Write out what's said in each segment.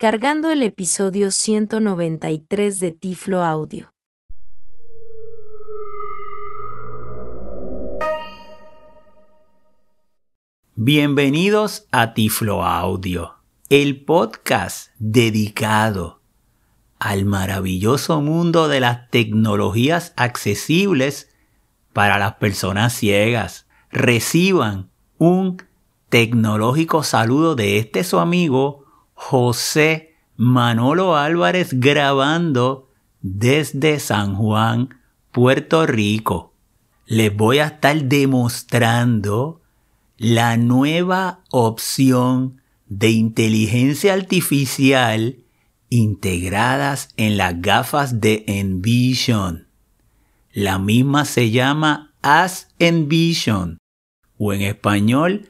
cargando el episodio 193 de Tiflo Audio. Bienvenidos a Tiflo Audio, el podcast dedicado al maravilloso mundo de las tecnologías accesibles para las personas ciegas. Reciban un tecnológico saludo de este su amigo José Manolo Álvarez grabando desde San Juan, Puerto Rico. Les voy a estar demostrando la nueva opción de inteligencia artificial integradas en las gafas de Envision. La misma se llama As Envision o en español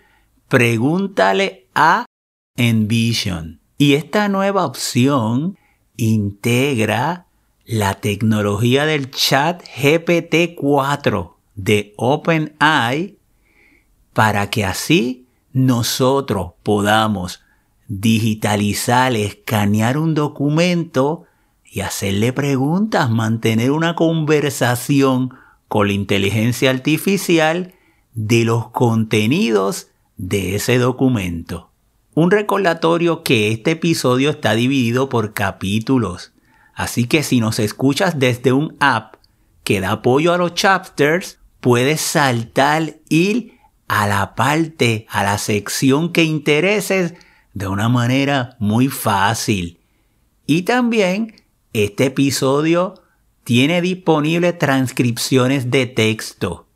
Pregúntale a Envision. Y esta nueva opción integra la tecnología del chat GPT-4 de OpenAI para que así nosotros podamos digitalizar, escanear un documento y hacerle preguntas, mantener una conversación con la inteligencia artificial de los contenidos de ese documento. Un recordatorio que este episodio está dividido por capítulos, así que si nos escuchas desde un app que da apoyo a los chapters, puedes saltar, ir a la parte, a la sección que intereses de una manera muy fácil. Y también este episodio tiene disponible transcripciones de texto,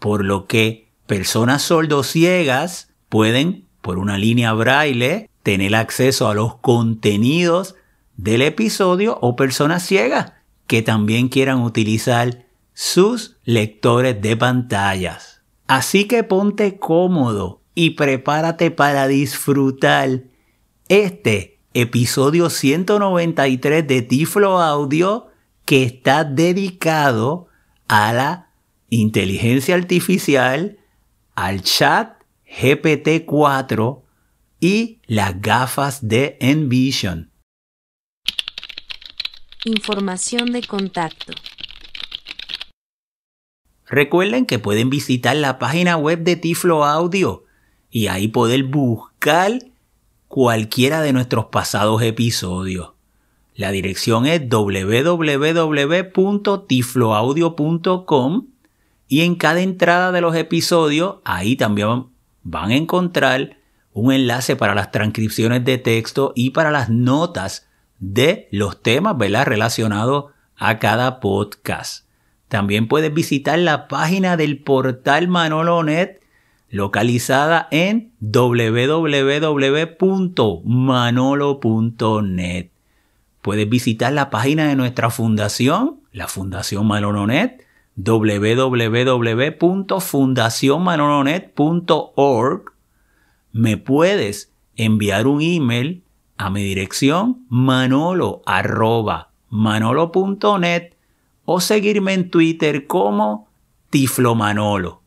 por lo que personas sordociegas pueden, por una línea braille, tener acceso a los contenidos del episodio o personas ciegas que también quieran utilizar sus lectores de pantallas. Así que ponte cómodo y prepárate para disfrutar este episodio 193 de Tiflo Audio que está dedicado a la inteligencia artificial al chat GPT-4 y las gafas de Envision. Información de contacto. Recuerden que pueden visitar la página web de Tiflo Audio y ahí poder buscar cualquiera de nuestros pasados episodios. La dirección es www.tifloaudio.com y en cada entrada de los episodios, ahí también van a encontrar un enlace para las transcripciones de texto y para las notas de los temas relacionados a cada podcast. También puedes visitar la página del portal Manolonet localizada en www.manolo.net. Puedes visitar la página de nuestra fundación, la Fundación Manolonet, www.fundacionmanononet.org, me puedes enviar un email a mi dirección manolo@manolo.net o seguirme en Twitter como Tiflomanolo.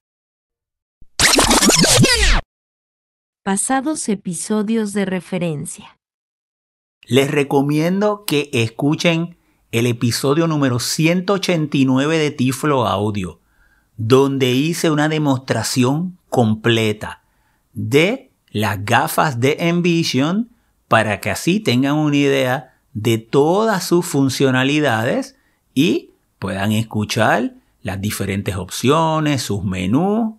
Pasados episodios de referencia. Les recomiendo que escuchen el episodio número 189 de Tiflo Audio, donde hice una demostración completa de las gafas de Envision para que así tengan una idea de todas sus funcionalidades y puedan escuchar las diferentes opciones, sus menús.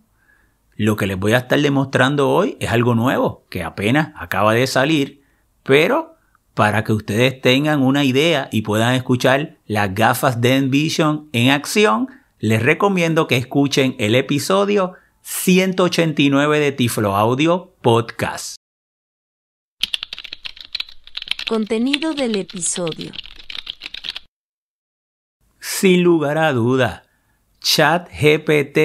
Lo que les voy a estar demostrando hoy es algo nuevo que apenas acaba de salir, pero para que ustedes tengan una idea y puedan escuchar las gafas de Envision en acción, les recomiendo que escuchen el episodio 189 de Tiflo Audio Podcast. Contenido del episodio. Sin lugar a duda, ChatGPT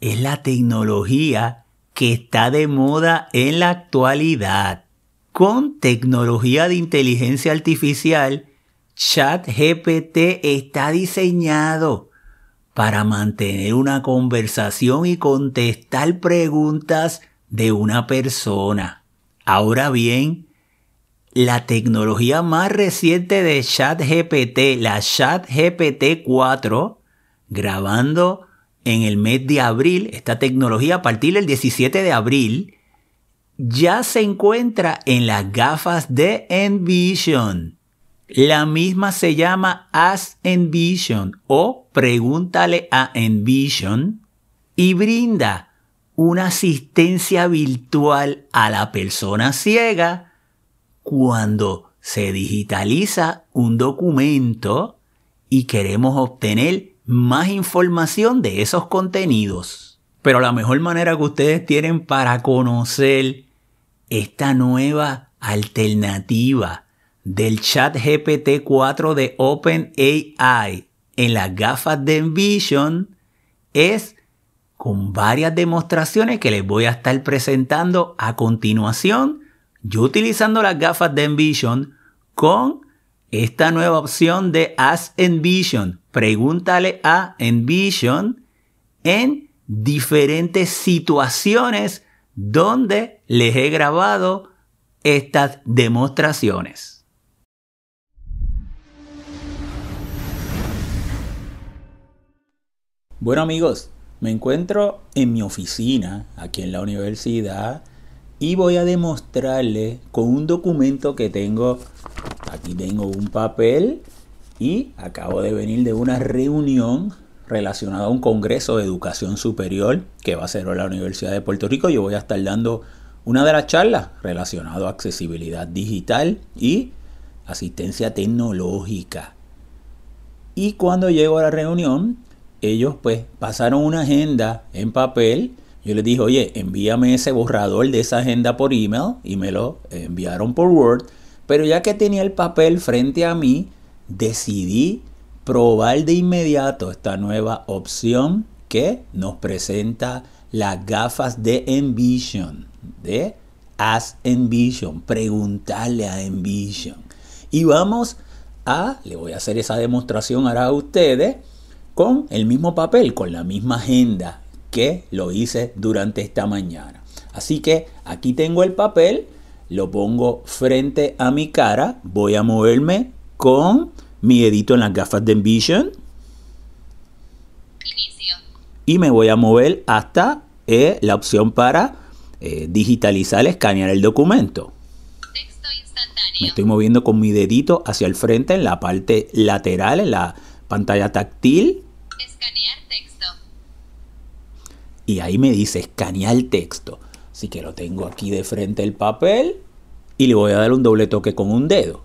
es la tecnología que está de moda en la actualidad con tecnología de inteligencia artificial, ChatGPT está diseñado para mantener una conversación y contestar preguntas de una persona. Ahora bien, la tecnología más reciente de ChatGPT, la ChatGPT 4, grabando en el mes de abril, esta tecnología a partir del 17 de abril, ya se encuentra en las gafas de Envision. La misma se llama Ask Envision o Pregúntale a Envision y brinda una asistencia virtual a la persona ciega cuando se digitaliza un documento y queremos obtener más información de esos contenidos. Pero la mejor manera que ustedes tienen para conocer esta nueva alternativa del chat GPT-4 de OpenAI en las gafas de Envision es con varias demostraciones que les voy a estar presentando a continuación, yo utilizando las gafas de Envision con esta nueva opción de Ask Envision. Pregúntale a Envision en diferentes situaciones donde les he grabado estas demostraciones. Bueno amigos, me encuentro en mi oficina, aquí en la universidad, y voy a demostrarle con un documento que tengo. Aquí tengo un papel y acabo de venir de una reunión relacionada a un congreso de educación superior que va a ser la Universidad de Puerto Rico. Yo voy a estar dando una de las charlas relacionadas a accesibilidad digital y asistencia tecnológica. Y cuando llego a la reunión, ellos pues pasaron una agenda en papel. Yo les dije, oye, envíame ese borrador de esa agenda por email y me lo enviaron por Word. Pero ya que tenía el papel frente a mí, decidí probar de inmediato esta nueva opción que nos presenta las gafas de Envision, de Ask Envision, preguntarle a Envision. Y vamos a, le voy a hacer esa demostración ahora a ustedes con el mismo papel, con la misma agenda que lo hice durante esta mañana. Así que aquí tengo el papel, lo pongo frente a mi cara, voy a moverme con mi dedito en las gafas de Envision. Y me voy a mover hasta eh, la opción para eh, digitalizar, escanear el documento. Me estoy moviendo con mi dedito hacia el frente en la parte lateral, en la pantalla táctil. Escanear texto. Y ahí me dice escanear texto. Así que lo tengo aquí de frente el papel y le voy a dar un doble toque con un dedo.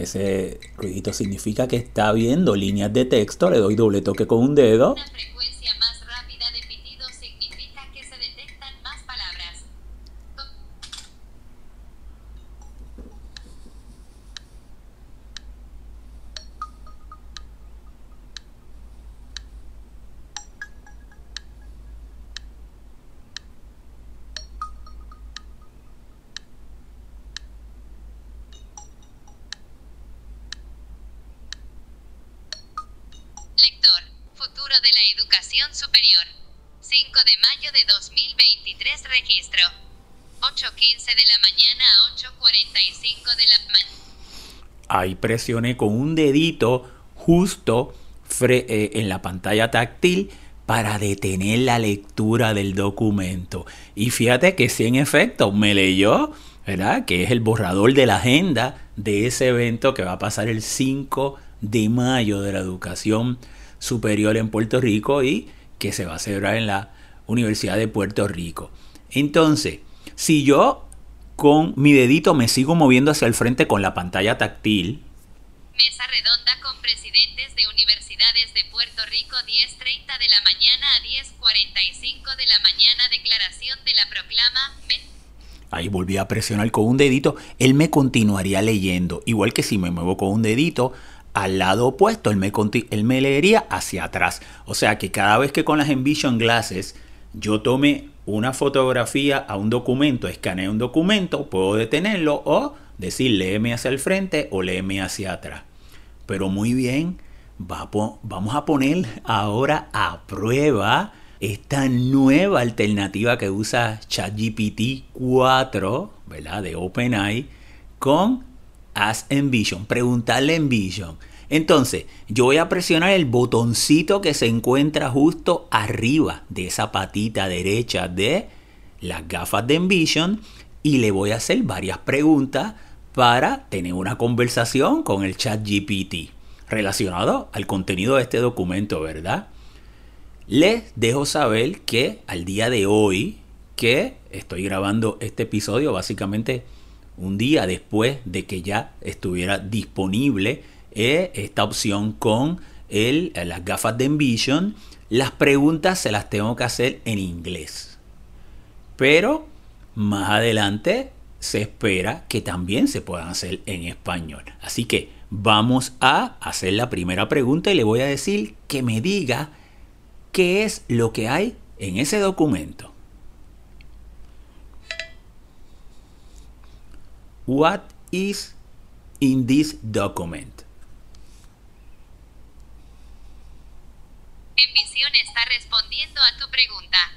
Ese ruidito significa que está viendo líneas de texto. Le doy doble toque con un dedo. Educación Superior. 5 de mayo de 2023 registro. 8.15 de la mañana a 8.45 de la mañana. Ahí presioné con un dedito justo eh, en la pantalla táctil para detener la lectura del documento. Y fíjate que si en efecto me leyó, ¿verdad? Que es el borrador de la agenda de ese evento que va a pasar el 5 de mayo de la educación superior en Puerto Rico y que se va a celebrar en la Universidad de Puerto Rico. Entonces, si yo con mi dedito me sigo moviendo hacia el frente con la pantalla táctil. Mesa redonda con presidentes de universidades de Puerto Rico 10.30 de la mañana a 10.45 de la mañana declaración de la proclama. Ahí volví a presionar con un dedito, él me continuaría leyendo, igual que si me muevo con un dedito al lado opuesto, él me, leería hacia atrás. O sea que cada vez que con las Envision Glasses yo tome una fotografía a un documento, escanee un documento, puedo detenerlo o decir léeme hacia el frente o léeme hacia atrás. Pero muy bien, vamos a poner ahora a prueba esta nueva alternativa que usa ChatGPT 4, ¿verdad? De OpenAI, con Ask Envision, preguntarle Envision. Entonces, yo voy a presionar el botoncito que se encuentra justo arriba de esa patita derecha de las gafas de Envision y le voy a hacer varias preguntas para tener una conversación con el chat GPT relacionado al contenido de este documento, ¿verdad? Les dejo saber que al día de hoy, que estoy grabando este episodio básicamente un día después de que ya estuviera disponible eh, esta opción con eh, las gafas de Envision, las preguntas se las tengo que hacer en inglés. Pero más adelante se espera que también se puedan hacer en español. Así que vamos a hacer la primera pregunta y le voy a decir que me diga qué es lo que hay en ese documento. What is in this document? Envisión está respondiendo a tu pregunta.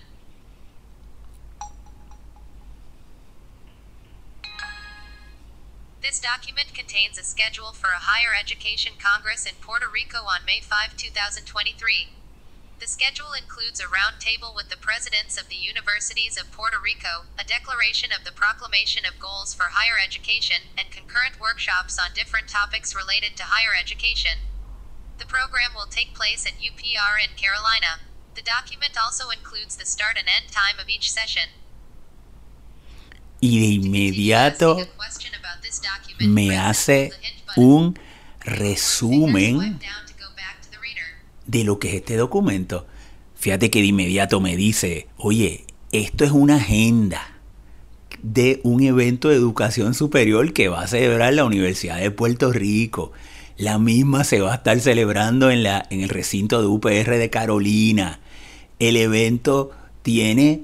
This document contains a schedule for a higher education congress in Puerto Rico on May 5, 2023. The schedule includes a roundtable with the presidents of the universities of Puerto Rico, a declaration of the proclamation of goals for higher education, and concurrent workshops on different topics related to higher education. The program will take place at UPR in Carolina. The document also includes the start and end time of each session. Y de inmediato me hace un resumen de lo que es este documento. Fíjate que de inmediato me dice, oye, esto es una agenda de un evento de educación superior que va a celebrar la Universidad de Puerto Rico. La misma se va a estar celebrando en, la, en el recinto de UPR de Carolina. El evento tiene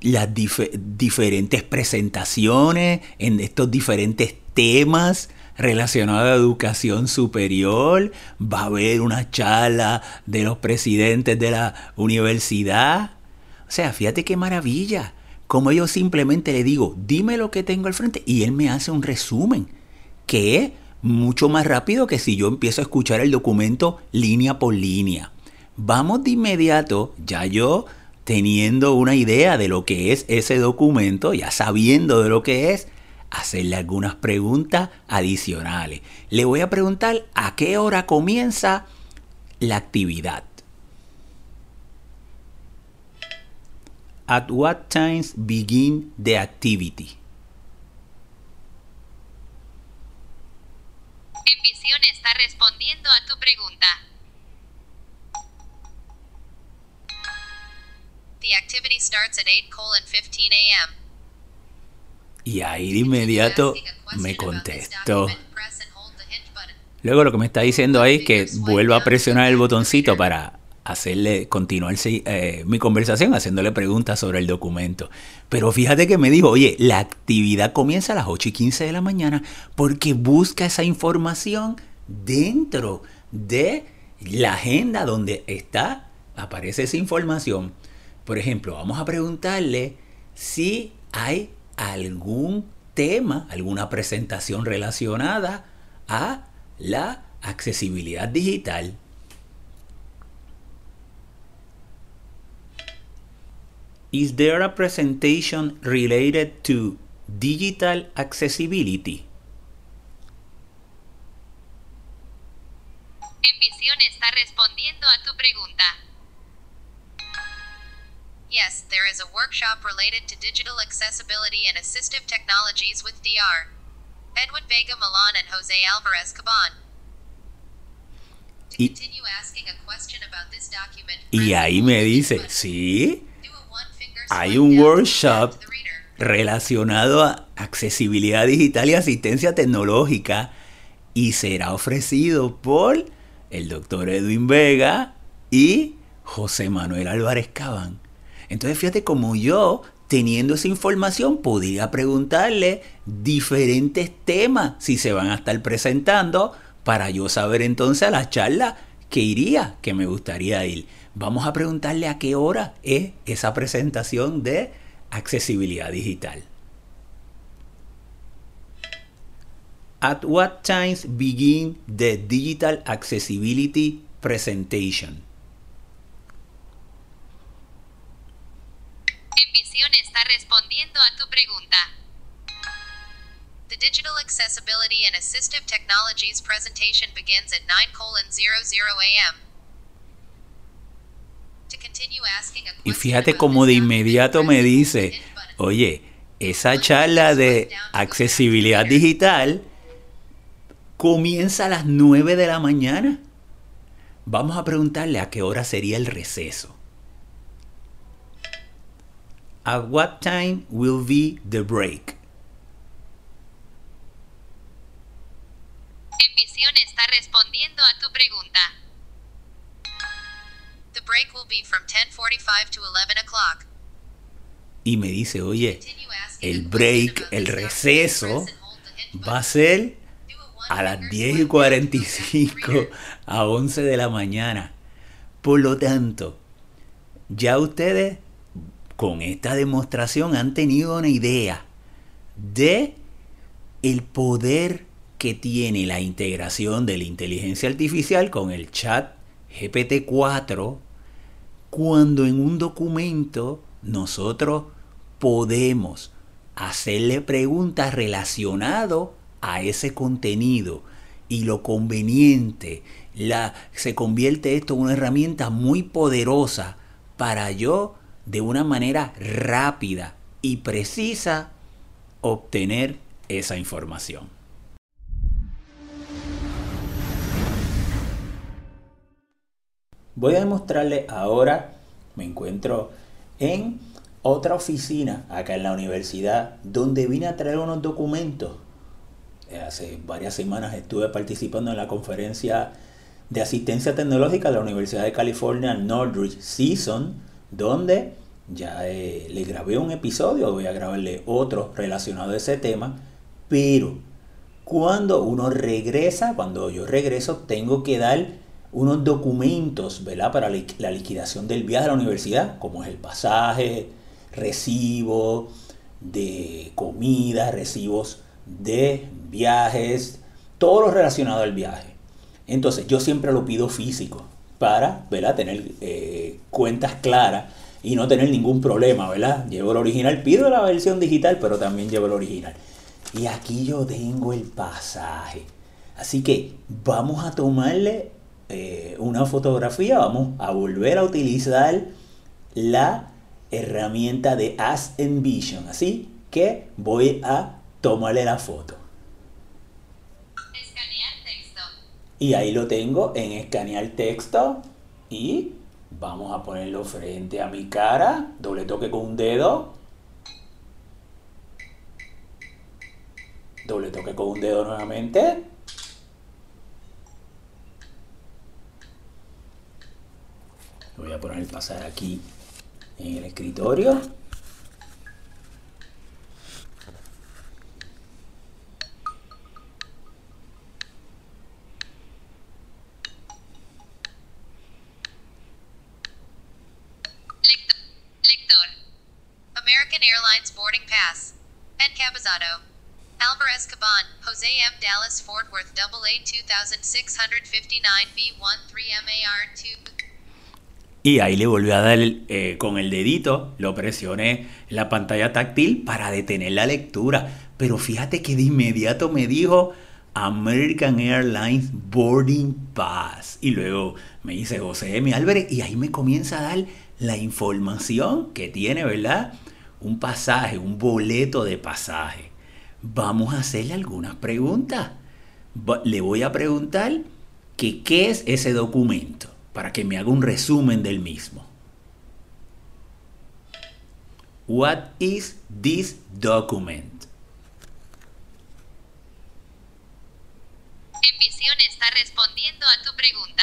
las diferentes presentaciones en estos diferentes temas relacionados a educación superior. Va a haber una charla de los presidentes de la universidad. O sea, fíjate qué maravilla. Como yo simplemente le digo, dime lo que tengo al frente y él me hace un resumen, que es mucho más rápido que si yo empiezo a escuchar el documento línea por línea. Vamos de inmediato, ya yo teniendo una idea de lo que es ese documento, ya sabiendo de lo que es, hacerle algunas preguntas adicionales. Le voy a preguntar a qué hora comienza la actividad. At what times begin the activity? Envisión está respondiendo a tu pregunta. The activity starts at 8 15 a.m. Y ahí de inmediato me contestó. Luego lo que me está diciendo ahí es que vuelva a presionar el botoncito para hacerle continuar eh, mi conversación haciéndole preguntas sobre el documento. Pero fíjate que me dijo, oye, la actividad comienza a las 8 y 15 de la mañana porque busca esa información dentro de la agenda donde está, aparece esa información. Por ejemplo, vamos a preguntarle si hay algún tema, alguna presentación relacionada a la accesibilidad digital. Is there a presentation related to digital accessibility? Envisión está respondiendo a tu pregunta. Yes, there is a workshop related to digital accessibility and assistive technologies with DR. Edwin Vega Milan and Jose Alvarez Caban. To continue asking a question about this document, y ahí me dice, sí, hay un workshop relacionado a accesibilidad digital y asistencia tecnológica y será ofrecido por el doctor Edwin Vega y José Manuel Álvarez Cabán. Entonces fíjate como yo, teniendo esa información, podría preguntarle diferentes temas si se van a estar presentando para yo saber entonces a la charla que iría, que me gustaría ir. Vamos a preguntarle a qué hora es esa presentación de accesibilidad digital. At what times begin the digital accessibility presentation? Envisión está respondiendo a tu pregunta. The Digital Accessibility and Assistive Technologies presentation begins at 9 a.m. Y fíjate como de inmediato me dice, oye, esa charla de accesibilidad digital comienza a las 9 de la mañana. Vamos a preguntarle a qué hora sería el receso. At what time will be the break? Envisión está respondiendo a tu pregunta. The break will be from 10:45 to 11 o'clock. Y me dice, oye, el break, el receso va a ser a las one-finger 10 y swipe down to go back to 45 reader. a 11 de la mañana. Por lo tanto, ya ustedes con esta demostración han tenido una idea de el poder que tiene la integración de la inteligencia artificial con el chat GPT-4 cuando en un documento nosotros podemos hacerle preguntas relacionadas a ese contenido y lo conveniente la, se convierte esto en una herramienta muy poderosa para yo de una manera rápida y precisa obtener esa información. Voy a demostrarle ahora, me encuentro en otra oficina acá en la universidad donde vine a traer unos documentos. Eh, Hace varias semanas estuve participando en la conferencia de asistencia tecnológica de la Universidad de California Northridge Season, donde ya eh, le grabé un episodio, voy a grabarle otro relacionado a ese tema, pero cuando uno regresa, cuando yo regreso, tengo que dar unos documentos, ¿verdad? Para la liquidación del viaje a la universidad, como es el pasaje, recibo de comida, recibos de viajes, todo lo relacionado al viaje. Entonces yo siempre lo pido físico para, ¿verdad? Tener eh, cuentas claras y no tener ningún problema, ¿verdad? Llevo el original, pido la versión digital, pero también llevo el original. Y aquí yo tengo el pasaje. Así que vamos a tomarle eh, una fotografía, vamos a volver a utilizar la herramienta de As Envision. Así que voy a tomarle la foto. Escanear texto. Y ahí lo tengo en escanear texto. Y vamos a ponerlo frente a mi cara. Doble toque con un dedo. Doble toque con un dedo nuevamente. Voy a poner el pasar aquí en el escritorio. Lector. Lector. American Airlines boarding pass. Encabezado. Alvarez Caban, Jose M. Dallas Fort Worth AA 2659 B13 MAR 2. Y ahí le volví a dar eh, con el dedito, lo presioné la pantalla táctil para detener la lectura. Pero fíjate que de inmediato me dijo American Airlines Boarding Pass. Y luego me dice José M. Álvarez y ahí me comienza a dar la información que tiene, ¿verdad? Un pasaje, un boleto de pasaje. Vamos a hacerle algunas preguntas. Le voy a preguntar qué es ese documento para que me haga un resumen del mismo. What is this document? Envisión está respondiendo a tu pregunta.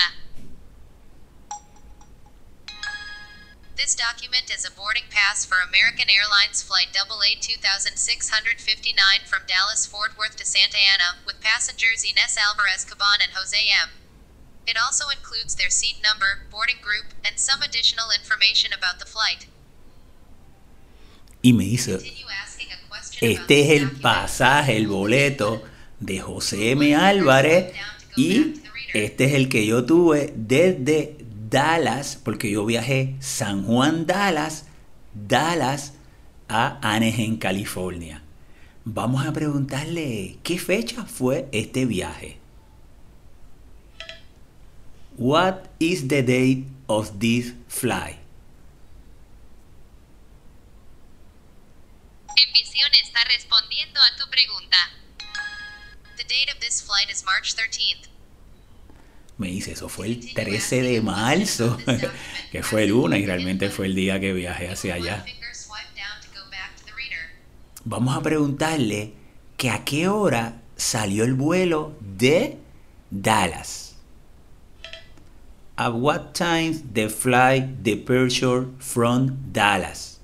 This document is a boarding pass for American Airlines Flight AA 2659 from Dallas Fort Worth to Santa Ana, with passengers Ines Alvarez Caban and Jose M. It also includes their seat number, boarding group, and some additional information about the flight. Y me dice, Continue asking a question about este es el pasaje, el boleto de José M. Álvarez y este es el que yo tuve desde Dallas, porque yo viajé San Juan, Dallas, Dallas a Anaheim, California. Vamos a preguntarle qué fecha fue este viaje. What is the date of this flight? Envisión está respondiendo a tu pregunta. The date of this flight is March 13th. Me dice, eso fue el 13 de marzo, que fue el 1 y realmente fue el día que viajé hacia allá. Vamos a preguntarle que a qué hora salió el vuelo de Dallas. At what time the flight departure from Dallas?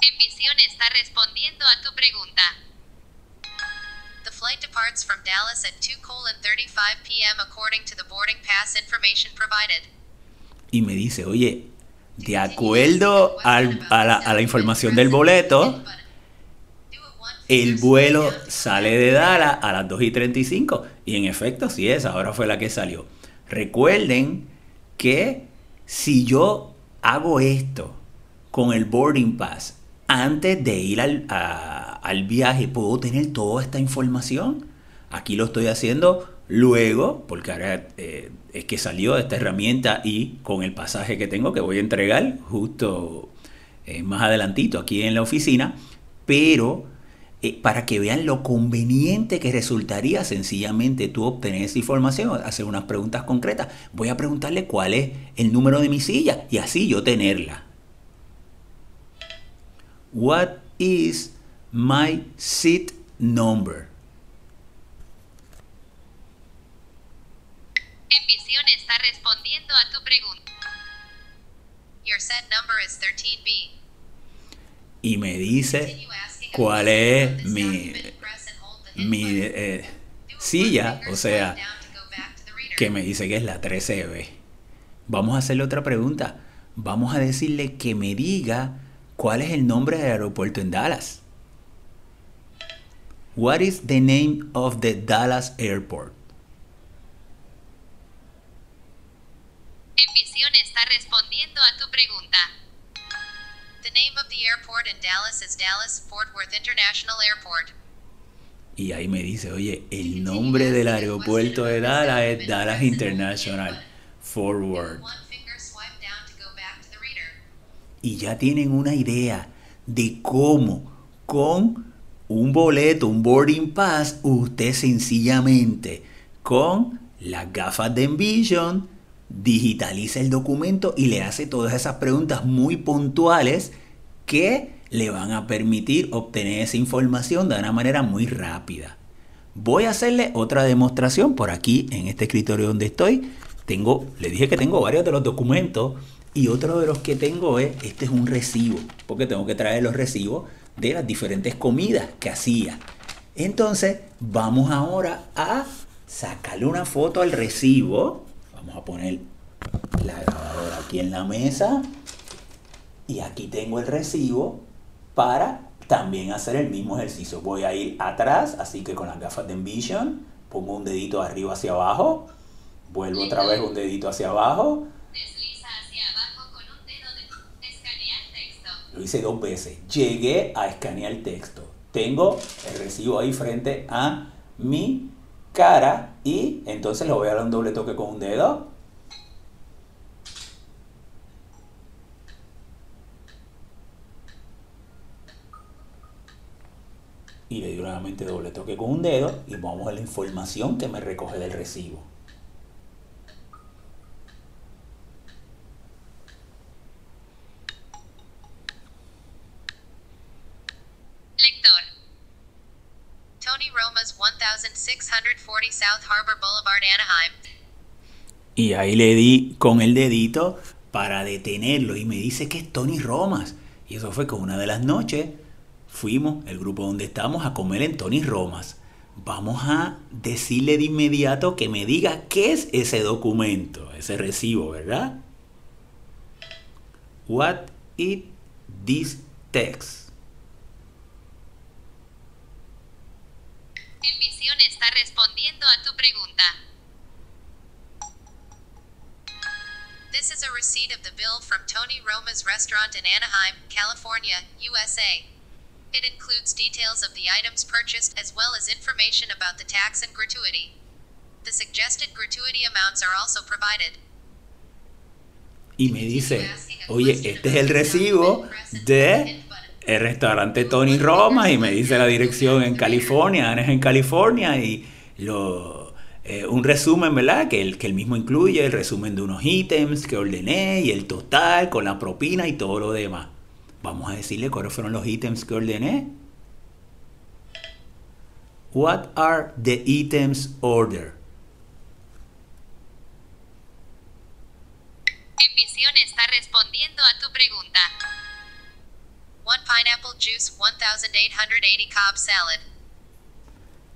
Envisión está respondiendo a tu pregunta. Flight departs from Dallas at 2 35 p.m. according to the boarding pass information provided. Y me dice, oye, de acuerdo al- a, la, a la información del boleto, el vuelo sale de Dallas a las 2 y 35. Y en efecto, sí es, ahora fue la que salió. Recuerden que si yo hago esto con el boarding pass antes de ir al, a- al viaje, puedo tener toda esta información. Aquí lo estoy haciendo luego, porque ahora eh, es que salió esta herramienta y con el pasaje que tengo que voy a entregar justo eh, más adelantito aquí en la oficina, pero eh, para que vean lo conveniente que resultaría sencillamente tú obtener esa información, hacer unas preguntas concretas. Voy a preguntarle cuál es el número de mi silla y así yo tenerla. What is my seat number? Envisión está respondiendo a tu pregunta. Your set number is 13B. Y me dice cuál es mi, mi eh, silla, o sea, que me dice que es la 13B. Vamos a hacerle otra pregunta. Vamos a decirle que me diga cuál es el nombre del aeropuerto en Dallas. What is the name of the Dallas airport? Envisión está respondiendo a tu pregunta. The name of the airport in Dallas is Dallas Fort Worth International Airport. Y ahí me dice, oye, el nombre del aeropuerto de Dallas es Dallas International the reader. y ya tienen una idea de cómo con un boleto, un boarding pass, usted sencillamente con las gafas de Envision digitaliza el documento y le hace todas esas preguntas muy puntuales que le van a permitir obtener esa información de una manera muy rápida. Voy a hacerle otra demostración por aquí en este escritorio donde estoy. Tengo, le dije que tengo varios de los documentos y otro de los que tengo es, este es un recibo, porque tengo que traer los recibos de las diferentes comidas que hacía. Entonces, vamos ahora a sacarle una foto al recibo. Vamos a poner la grabadora aquí en la mesa. Y aquí tengo el recibo para también hacer el mismo ejercicio. Voy a ir atrás, así que con las gafas de Envision, pongo un dedito arriba hacia abajo, vuelvo otra vez un dedito hacia abajo, lo hice dos veces. Llegué a escanear el texto. Tengo el recibo ahí frente a mi cara y entonces le voy a dar un doble toque con un dedo. Y le doy nuevamente doble toque con un dedo y vamos a la información que me recoge del recibo. Lector. Tony Roma's 1640 South Harbor Boulevard, Anaheim. Y ahí le di con el dedito para detenerlo y me dice que es Tony Romas. Y eso fue que una de las noches fuimos, el grupo donde estamos, a comer en Tony Romas. vamos a decirle de inmediato que me diga qué es ese documento, ese recibo, ¿verdad? What is this text? Envisión está respondiendo a tu pregunta. This is a receipt of the bill from Tony Roma's restaurant in Anaheim, California, USA. It includes details of the items purchased as well as information about the tax and gratuity. The suggested gratuity amounts are also provided. Y me dice, oye, este es el recibo de el restaurante Tony Roma y me dice la dirección en California, es en California y lo, eh, un resumen, ¿verdad? Que el, que el mismo incluye el resumen de unos ítems que ordené y el total con la propina y todo lo demás. Vamos a decirle cuáles fueron los ítems que ordené. What are the items ordered? Envisión está respondiendo a tu pregunta. One pineapple juice, 1880 Cobb salad.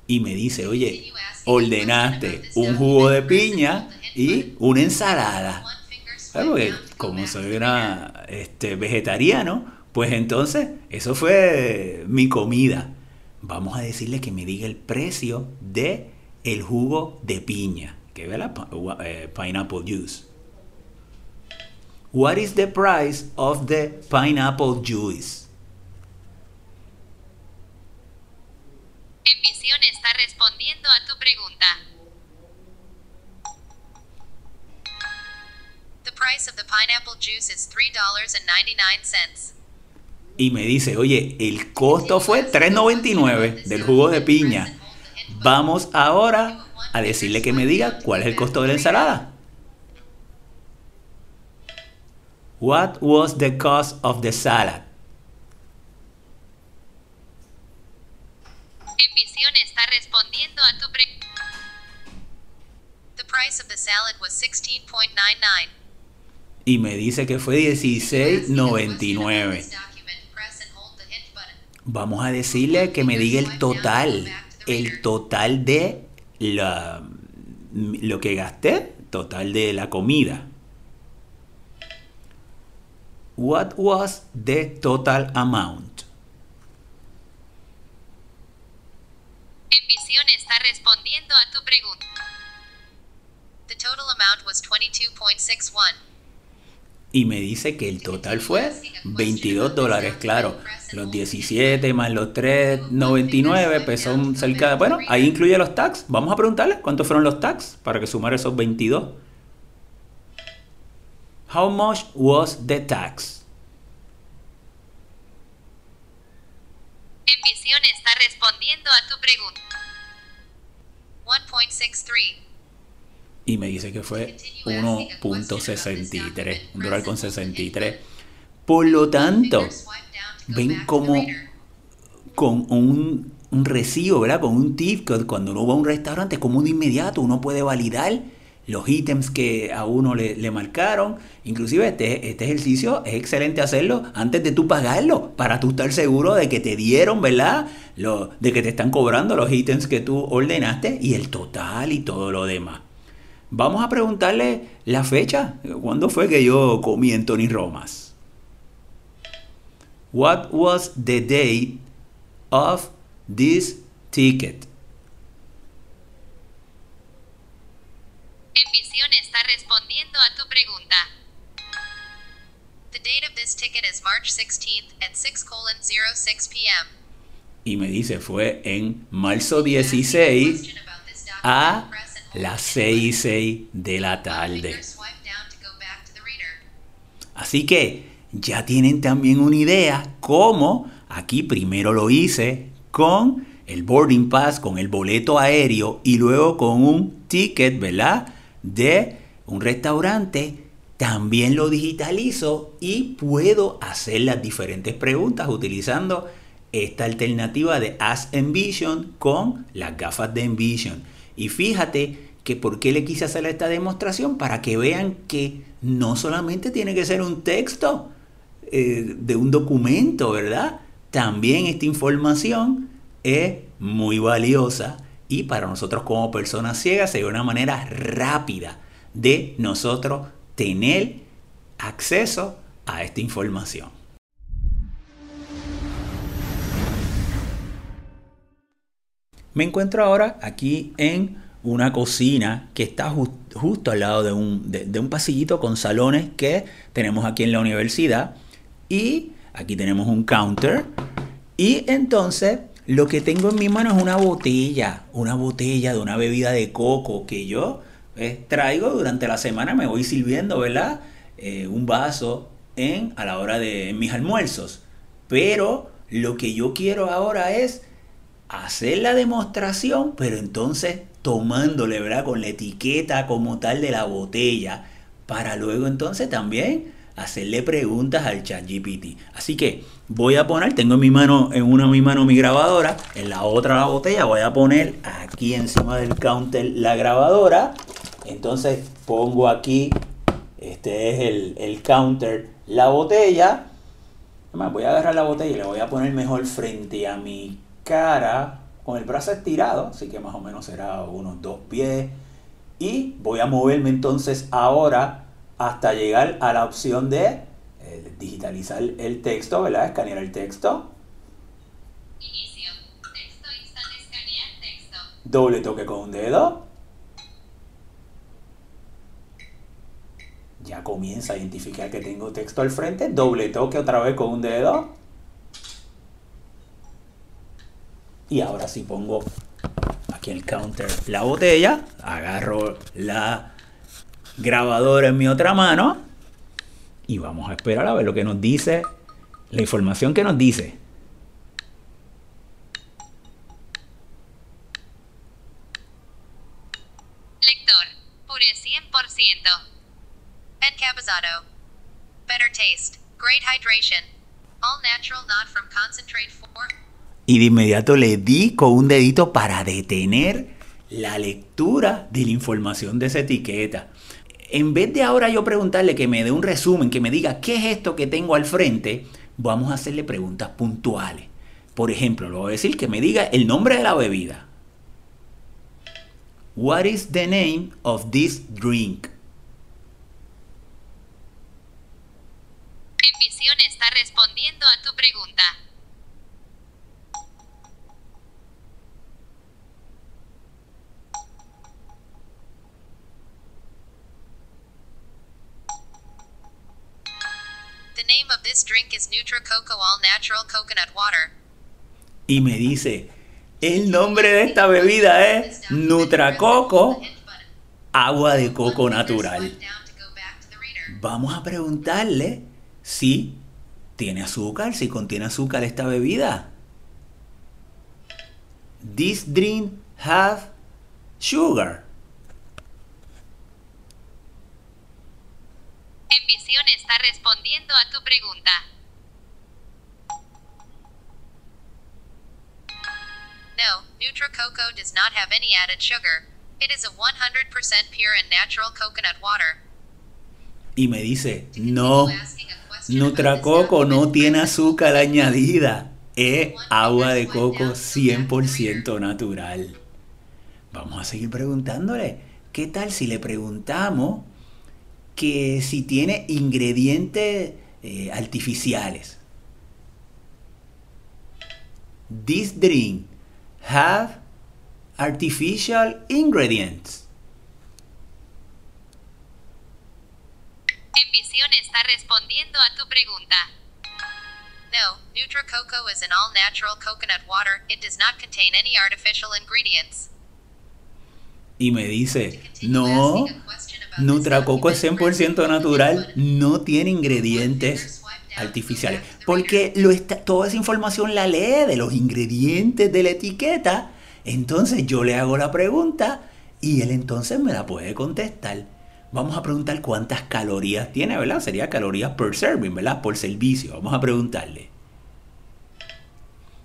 Y me dice, oye, ordenaste un jugo de piña y una ensalada. Porque como soy una, este, vegetariano, pues entonces eso fue mi comida. Vamos a decirle que me diga el precio de el jugo de piña, que es la eh, pineapple juice. What is the price of the pineapple juice? Envisión está respondiendo a tu pregunta. The price of the pineapple juice is $3.99. Y me dice, oye, el costo fue $3.99 del jugo de piña. Vamos ahora a decirle que me diga cuál es el costo de la ensalada. What was the cost of the salad? Está respondiendo a tu pregunta. The price of the salad was 16.99. Y me dice que fue $16.99. Vamos a decirle que me diga el total, el total de la, lo que gasté, total de la comida. What was the total amount? Está respondiendo a tu pregunta. The total amount was 22.61. Y me dice que el total fue 22 dólares, claro. Los 17 más los 3.99 pues son cerca de... Bueno, ahí incluye los tax. Vamos a preguntarle cuántos fueron los tax para que sumar esos 22. How much was the tax? Envisión está respondiendo a tu pregunta. 1.63. Y me dice que fue 1.63, un dólar con 63. Por lo tanto, ven como con un, un recibo, ¿verdad? Con un tip, que cuando uno va a un restaurante, como de inmediato uno puede validar los ítems que a uno le, marcaron. Inclusive este, este ejercicio es excelente hacerlo antes de tú pagarlo, para tú estar seguro de que te dieron, ¿verdad? Lo, de que te están cobrando los ítems que tú ordenaste y el total y todo lo demás. Vamos a preguntarle la fecha. ¿Cuándo fue que yo comí en Tony Romas? What was the date of this ticket? Envisión está respondiendo a tu pregunta. The date of this ticket is March 16th at 6 colon 06 p.m. Y me dice, fue en marzo 16 a las 6 y 6 de la tarde. Así que ya tienen también una idea cómo aquí primero lo hice con el boarding pass, con el boleto aéreo y luego con un ticket, ¿verdad? De un restaurante. También lo digitalizo y puedo hacer las diferentes preguntas utilizando esta alternativa de Ask Envision con las gafas de Envision. Y fíjate que por qué le quise hacer esta demostración para que vean que no solamente tiene que ser un texto eh, de un documento, ¿verdad? También esta información es muy valiosa y para nosotros como personas ciegas sería una manera rápida de nosotros tener acceso a esta información. Me encuentro ahora aquí en una cocina que está justo al lado de un, de un pasillito con salones que tenemos aquí en la universidad. Y aquí tenemos un counter. Y entonces lo que tengo en mi mano es una botella, una botella de una bebida de coco que yo eh, traigo durante la semana, me voy sirviendo, ¿verdad? Eh, un vaso en, a la hora de mis almuerzos. Pero lo que yo quiero ahora es hacer la demostración, pero entonces tomándole, ¿verdad? Con la etiqueta como tal de la botella, para luego entonces también hacerle preguntas al chat GPT. Así que voy a poner, tengo en mi mano, en una mi mano mi grabadora, en la otra la botella, voy a poner aquí encima del counter la grabadora. Entonces pongo aquí, este es el, counter, la botella. Además, voy a agarrar la botella y le voy a poner mejor frente a mi cara, con el brazo estirado, así que más o menos será unos dos pies. Y voy a moverme entonces ahora hasta llegar a la opción de eh, digitalizar el texto, ¿verdad? Escanear el texto. Inicio. Texto instant escanear texto. Doble toque con un dedo. Ya comienza a identificar que tengo texto al frente. Doble toque otra vez con un dedo. Y ahora sí pongo aquí el counter la botella. Agarro la grabadora en mi otra mano y vamos a esperar a ver lo que nos dice, la información que nos dice. Lector. Pure 100%. Encapsulado. Better taste. Great hydration. All natural, not from concentrate for. Y de inmediato le di con un dedito para detener la lectura de la información de esa etiqueta en vez de ahora yo preguntarle que me dé un resumen, que me diga qué es esto que tengo al frente, vamos a hacerle preguntas puntuales. Por ejemplo, le voy a decir que me diga el nombre de la bebida. What is the name of this drink? Envisión está respondiendo a tu pregunta. The of this drink is All Natural Coconut Water. Y me dice, el nombre de esta bebida es Nutracoco, agua de coco natural. Vamos a preguntarle si tiene azúcar, si contiene azúcar esta bebida. This drink have sugar. Está respondiendo a tu pregunta. No, NutriCoco does not have any added sugar. It is a 100% pure and natural coconut water. Y me dice, no, Nutracoco no tiene azúcar añadida. Es agua de coco 100% natural. Vamos a seguir preguntándole. ¿Qué tal si le preguntamos que si tiene ingredientes eh, artificiales? This drink have artificial ingredients. Envisión está respondiendo a tu pregunta. No, NutriCoco is an all-natural coconut water. It does not contain any artificial ingredients. Y me dice, no, Nutracoco es 100% natural, no tiene ingredientes artificiales. Porque lo está, toda esa información la lee de los ingredientes de la etiqueta. Entonces yo le hago la pregunta y él entonces me la puede contestar. Vamos a preguntar cuántas calorías tiene, ¿verdad? Sería calorías per serving, ¿verdad? Por servicio. Vamos a preguntarle.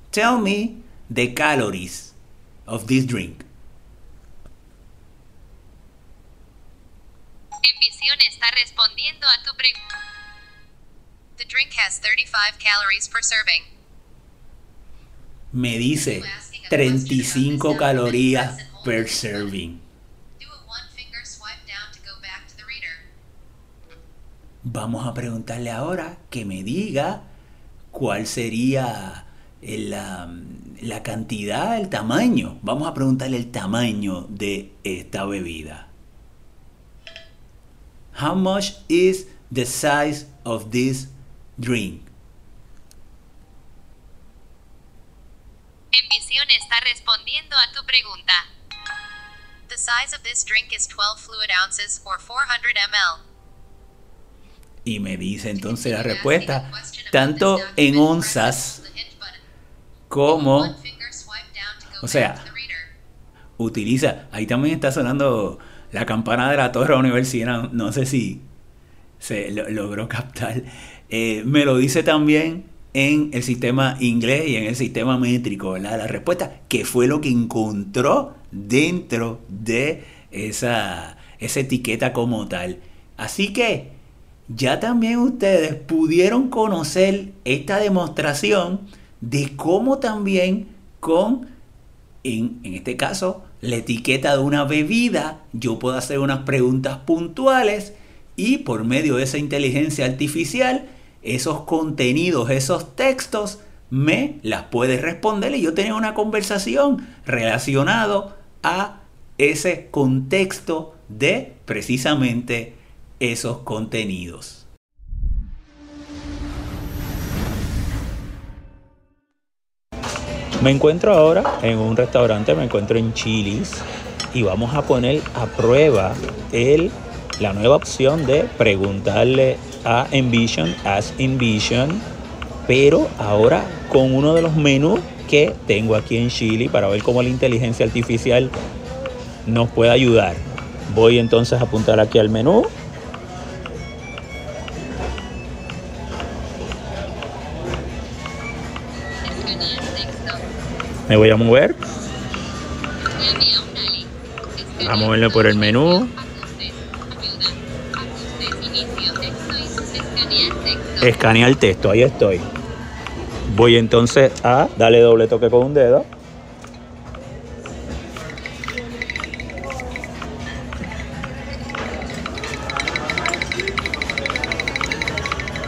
Tell me the calories of this drink. Envisión está respondiendo a tu pregunta. The drink has 35 calories per serving. Me dice, 35 calorías per serving. Vamos a preguntarle ahora que me diga cuál sería la, la cantidad, el tamaño. Vamos a preguntarle el tamaño de esta bebida. How much is the size of this drink? Envisión está respondiendo a tu pregunta. The size of this drink is 12 fluid ounces or 400 ml. Y me dice entonces la respuesta, tanto en onzas como, o sea, utiliza, ahí también está sonando la campana de la torre universidad, no sé si se lo- logró captar. Eh, me lo dice también en el sistema inglés y en el sistema métrico, ¿verdad? La respuesta, que fue lo que encontró dentro de esa, esa etiqueta como tal. Así que ya también ustedes pudieron conocer esta demostración de cómo también con, en, en este caso, la etiqueta de una bebida, yo puedo hacer unas preguntas puntuales y por medio de esa inteligencia artificial, esos contenidos, esos textos, me las puede responder y yo tenía una conversación relacionado a ese contexto de precisamente esos contenidos. Me encuentro ahora en un restaurante, me encuentro en Chili's y vamos a poner a prueba el, la nueva opción de preguntarle a Envision, as Envision, pero ahora con uno de los menús que tengo aquí en Chile para ver cómo la inteligencia artificial nos puede ayudar. Voy entonces a apuntar aquí al menú. Me voy a mover. A moverme por el menú. Escanear el texto, ahí estoy. Voy entonces a darle doble toque con un dedo.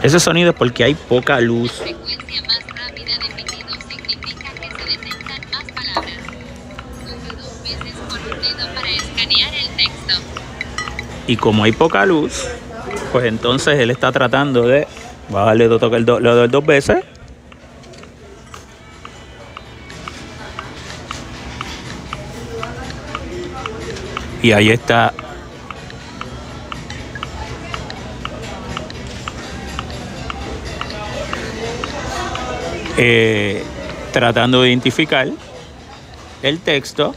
Ese sonido es porque hay poca luz. Y como hay poca luz, pues entonces él está tratando de. Voy a darle dos toques, le doy dos veces. Y ahí está. Eh, tratando de identificar el texto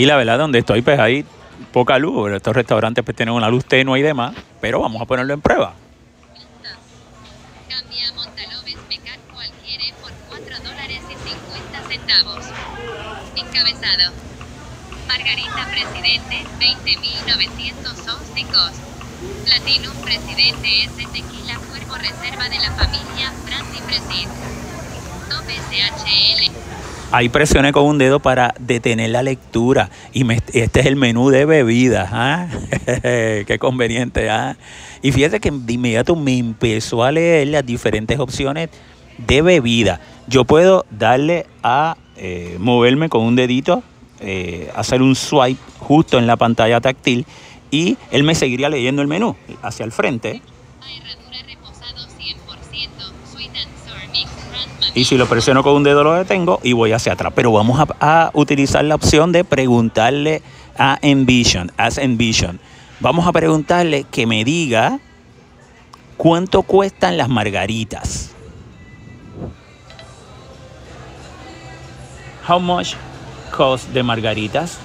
Y la verdad, donde estoy, pues hay poca luz. Estos restaurantes pues tienen una luz tenue y demás. Pero vamos a ponerlo en prueba. Cambia a Montalobes Mecan cualquiera por 4 dólares y 50 centavos. Encabezado. Margarita Presidente, 20.900 ópticos. Platinum Presidente es de tequila cuervo reserva de la familia Brandy Presid. Top SHL. Ahí presioné con un dedo para detener la lectura. Y este es el menú de bebidas. ¿ah? Qué conveniente. ¿ah? Y fíjate que de inmediato me empezó a leer las diferentes opciones de bebida. Yo puedo darle a eh, moverme con un dedito, eh, hacer un swipe justo en la pantalla táctil y él me seguiría leyendo el menú hacia el frente. Y si lo presiono con un dedo lo detengo y voy hacia atrás. Pero vamos a, utilizar la opción de preguntarle a Envision, as Envision. Vamos a preguntarle que me diga cuánto cuestan las margaritas. How much cost the margaritas?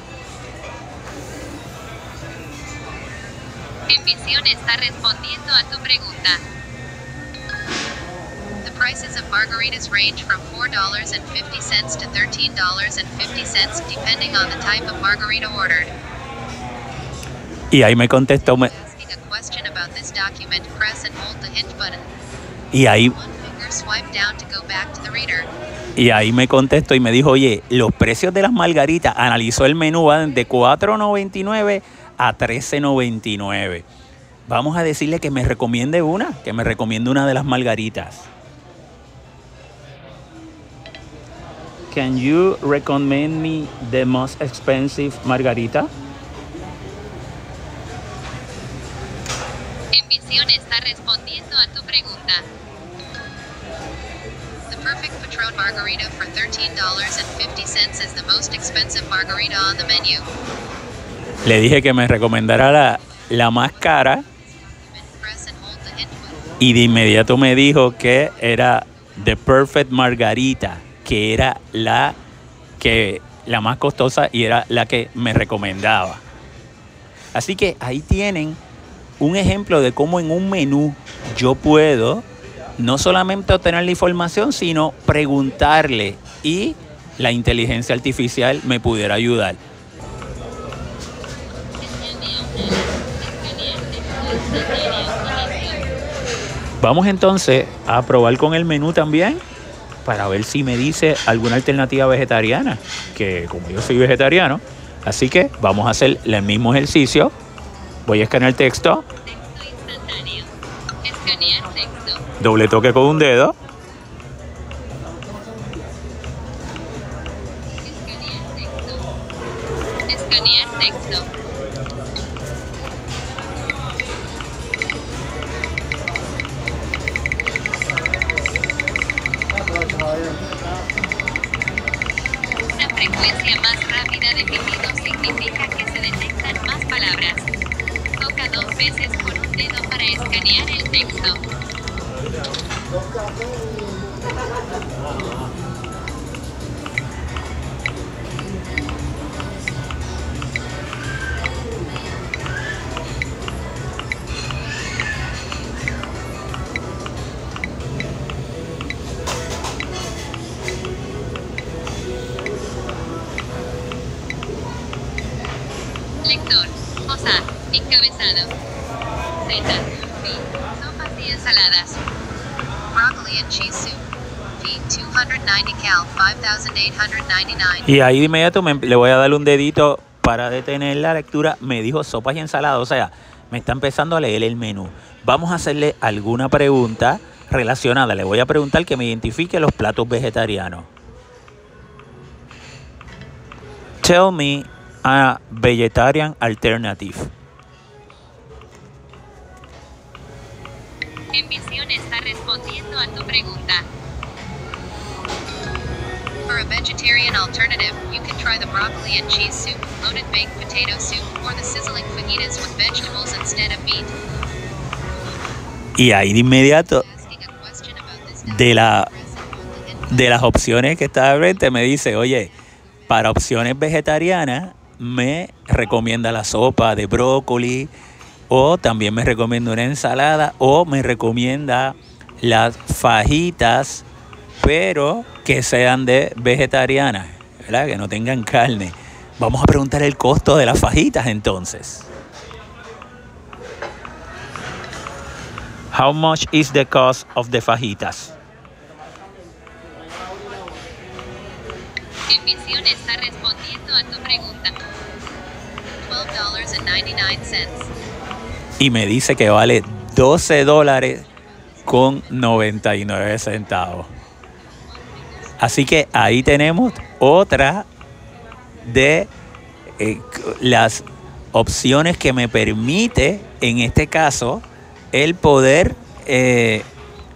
Envisión está respondiendo a tu pregunta. Prices of margaritas range from $4.50 to $13.50 depending on the type of margarita ordered. Y ahí me contestó, me-. Y ahí, y ahí me contestó y me dijo, oye, los precios de las margaritas, analizó el menú, van de 4.99 a 13.99. Vamos a decirle que me recomiende una, que me recomiende una de las margaritas. Can you recommend me the most expensive margarita? Envisión está respondiendo a tu pregunta. The perfect Patron margarita for $13.50 is the most expensive margarita on the menu. Le dije que me recomendara la, la más cara y de inmediato me dijo que era The Perfect Margarita, que era la que la más costosa y era la que me recomendaba. Así que ahí tienen un ejemplo de cómo en un menú yo puedo no solamente obtener la información, sino preguntarle y la inteligencia artificial me pudiera ayudar. Vamos entonces a probar con el menú también para ver si me dice alguna alternativa vegetariana, que como yo soy vegetariano, así que vamos a hacer el mismo ejercicio. Voy a escanear texto, texto. doble toque con un dedo, Escanear texto. Escanear texto. Una frecuencia más rápida de pitido significa que se detectan más palabras. Toca dos veces con un dedo para escanear el texto. Sopas y ensaladas. Broccoli and cheese soup. Feed 290 cal 5899. y ahí de inmediato me- le voy a dar un dedito para detener la lectura. Me dijo sopas y ensaladas, o sea, me está empezando a leer el menú. Vamos a hacerle alguna pregunta relacionada. Le voy a preguntar que me identifique los platos vegetarianos. Tell me a vegetarian alternative. Envisión está respondiendo a tu pregunta. For a vegetarian alternative, you can try the broccoli and cheese soup, loaded baked potato soup, or the sizzling fajitas with vegetables instead of meat. Y ahí de inmediato, de, la, de las opciones que está de frente, me dice, oye, para opciones vegetarianas, me recomienda la sopa de brócoli, o también me recomienda una ensalada, o me recomienda las fajitas, pero que sean de vegetarianas, ¿verdad? Que no tengan carne. Vamos a preguntar el costo de las fajitas entonces. How much is the cost of the fajitas? Está respondiendo a tu pregunta. $12.99. y me dice que vale 12 dólares con 99 centavos. Así que ahí tenemos otra de eh, las opciones que me permite, en este caso, el poder eh,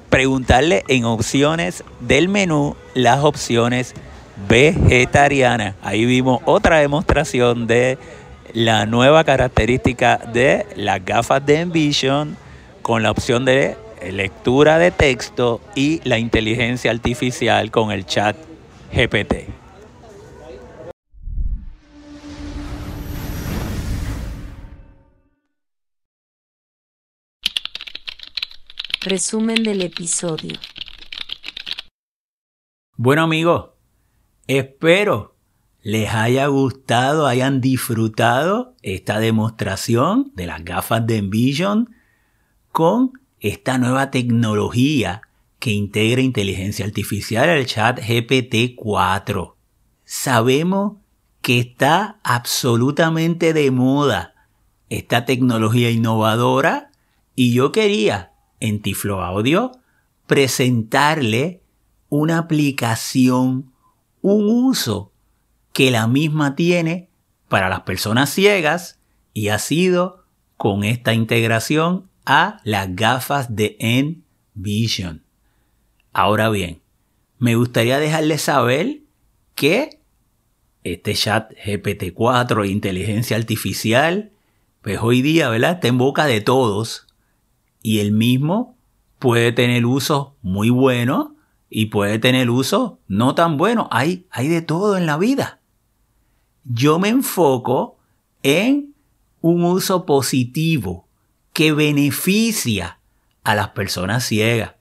preguntarle en opciones del menú las opciones vegetarianas. Ahí vimos otra demostración de la nueva característica de las gafas de Envision con la opción de lectura de texto y la inteligencia artificial con el chat GPT. Resumen del episodio. Bueno amigos, espero les haya gustado, hayan disfrutado esta demostración de las gafas de Envision con esta nueva tecnología que integra inteligencia artificial al chat GPT-4. Sabemos que está absolutamente de moda esta tecnología innovadora y yo quería en Tiflo Audio presentarle una aplicación, un uso que la misma tiene para las personas ciegas y ha sido con esta integración a las gafas de Envision. Ahora bien, me gustaría dejarles saber que este chat GPT-4 inteligencia artificial, pues hoy día, ¿verdad? Está en boca de todos y el mismo puede tener uso muy bueno y puede tener uso no tan bueno. Hay, hay de todo en la vida. Yo me enfoco en un uso positivo que beneficia a las personas ciegas.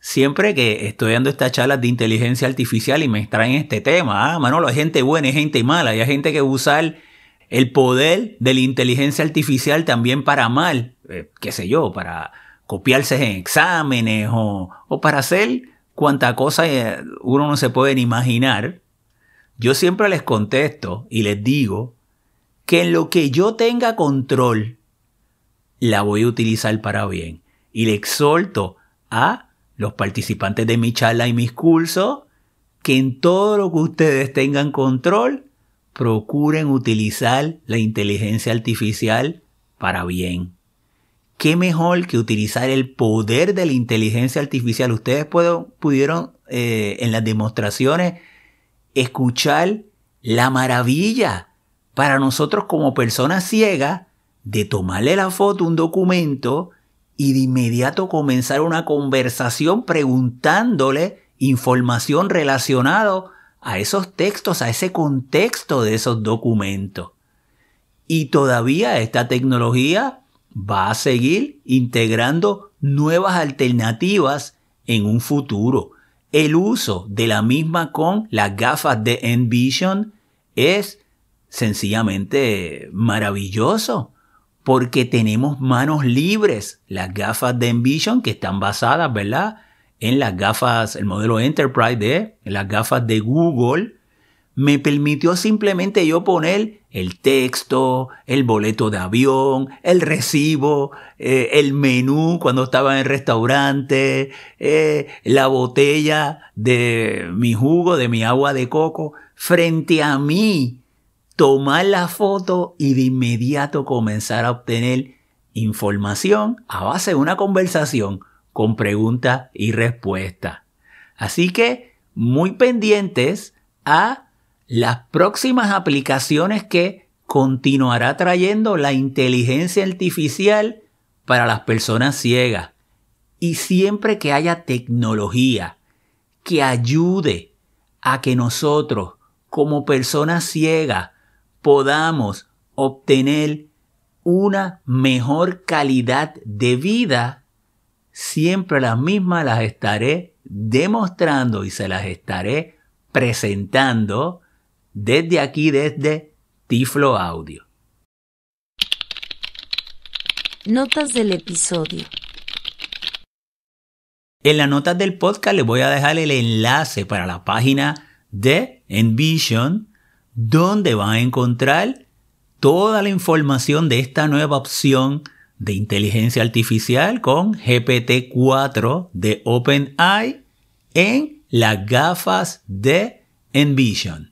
Siempre que estoy dando estas charlas de inteligencia artificial y me extraen este tema, ah, Manolo, hay gente buena y gente mala, hay gente que usa el poder de la inteligencia artificial también para mal, eh, qué sé yo, para copiarse en exámenes o, o para hacer cuanta cosa eh, uno no se puede ni imaginar, yo siempre les contesto y les digo que en lo que yo tenga control, la voy a utilizar para bien. Y le exhorto a los participantes de mi charla y mis cursos que en todo lo que ustedes tengan control, procuren utilizar la inteligencia artificial para bien qué mejor que utilizar el poder de la inteligencia artificial. Ustedes pudieron eh, en las demostraciones escuchar la maravilla para nosotros como personas ciegas de tomarle la foto un documento y de inmediato comenzar una conversación preguntándole información relacionada a esos textos, a ese contexto de esos documentos. Y todavía esta tecnología va a seguir integrando nuevas alternativas en un futuro. El uso de la misma con las gafas de Envision es sencillamente maravilloso porque tenemos manos libres. Las gafas de Envision que están basadas, ¿verdad? En las gafas, el modelo Enterprise de las gafas de Google me permitió simplemente yo poner el texto, el boleto de avión, el recibo, eh, el menú cuando estaba en el restaurante, eh, la botella de mi jugo, de mi agua de coco, frente a mí, tomar la foto y de inmediato comenzar a obtener información a base de una conversación con preguntas y respuestas. Así que muy pendientes a las próximas aplicaciones que continuará trayendo la inteligencia artificial para las personas ciegas. Y siempre que haya tecnología que ayude a que nosotros, como personas ciegas, podamos obtener una mejor calidad de vida, siempre las mismas las estaré demostrando y se las estaré presentando desde aquí, desde Tiflo Audio. Notas del episodio. En las notas del podcast les voy a dejar el enlace para la página de Envision, donde van a encontrar toda la información de esta nueva opción de inteligencia artificial con GPT-4 de OpenAI en las gafas de Envision.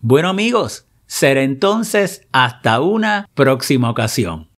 Bueno amigos, será entonces hasta una próxima ocasión.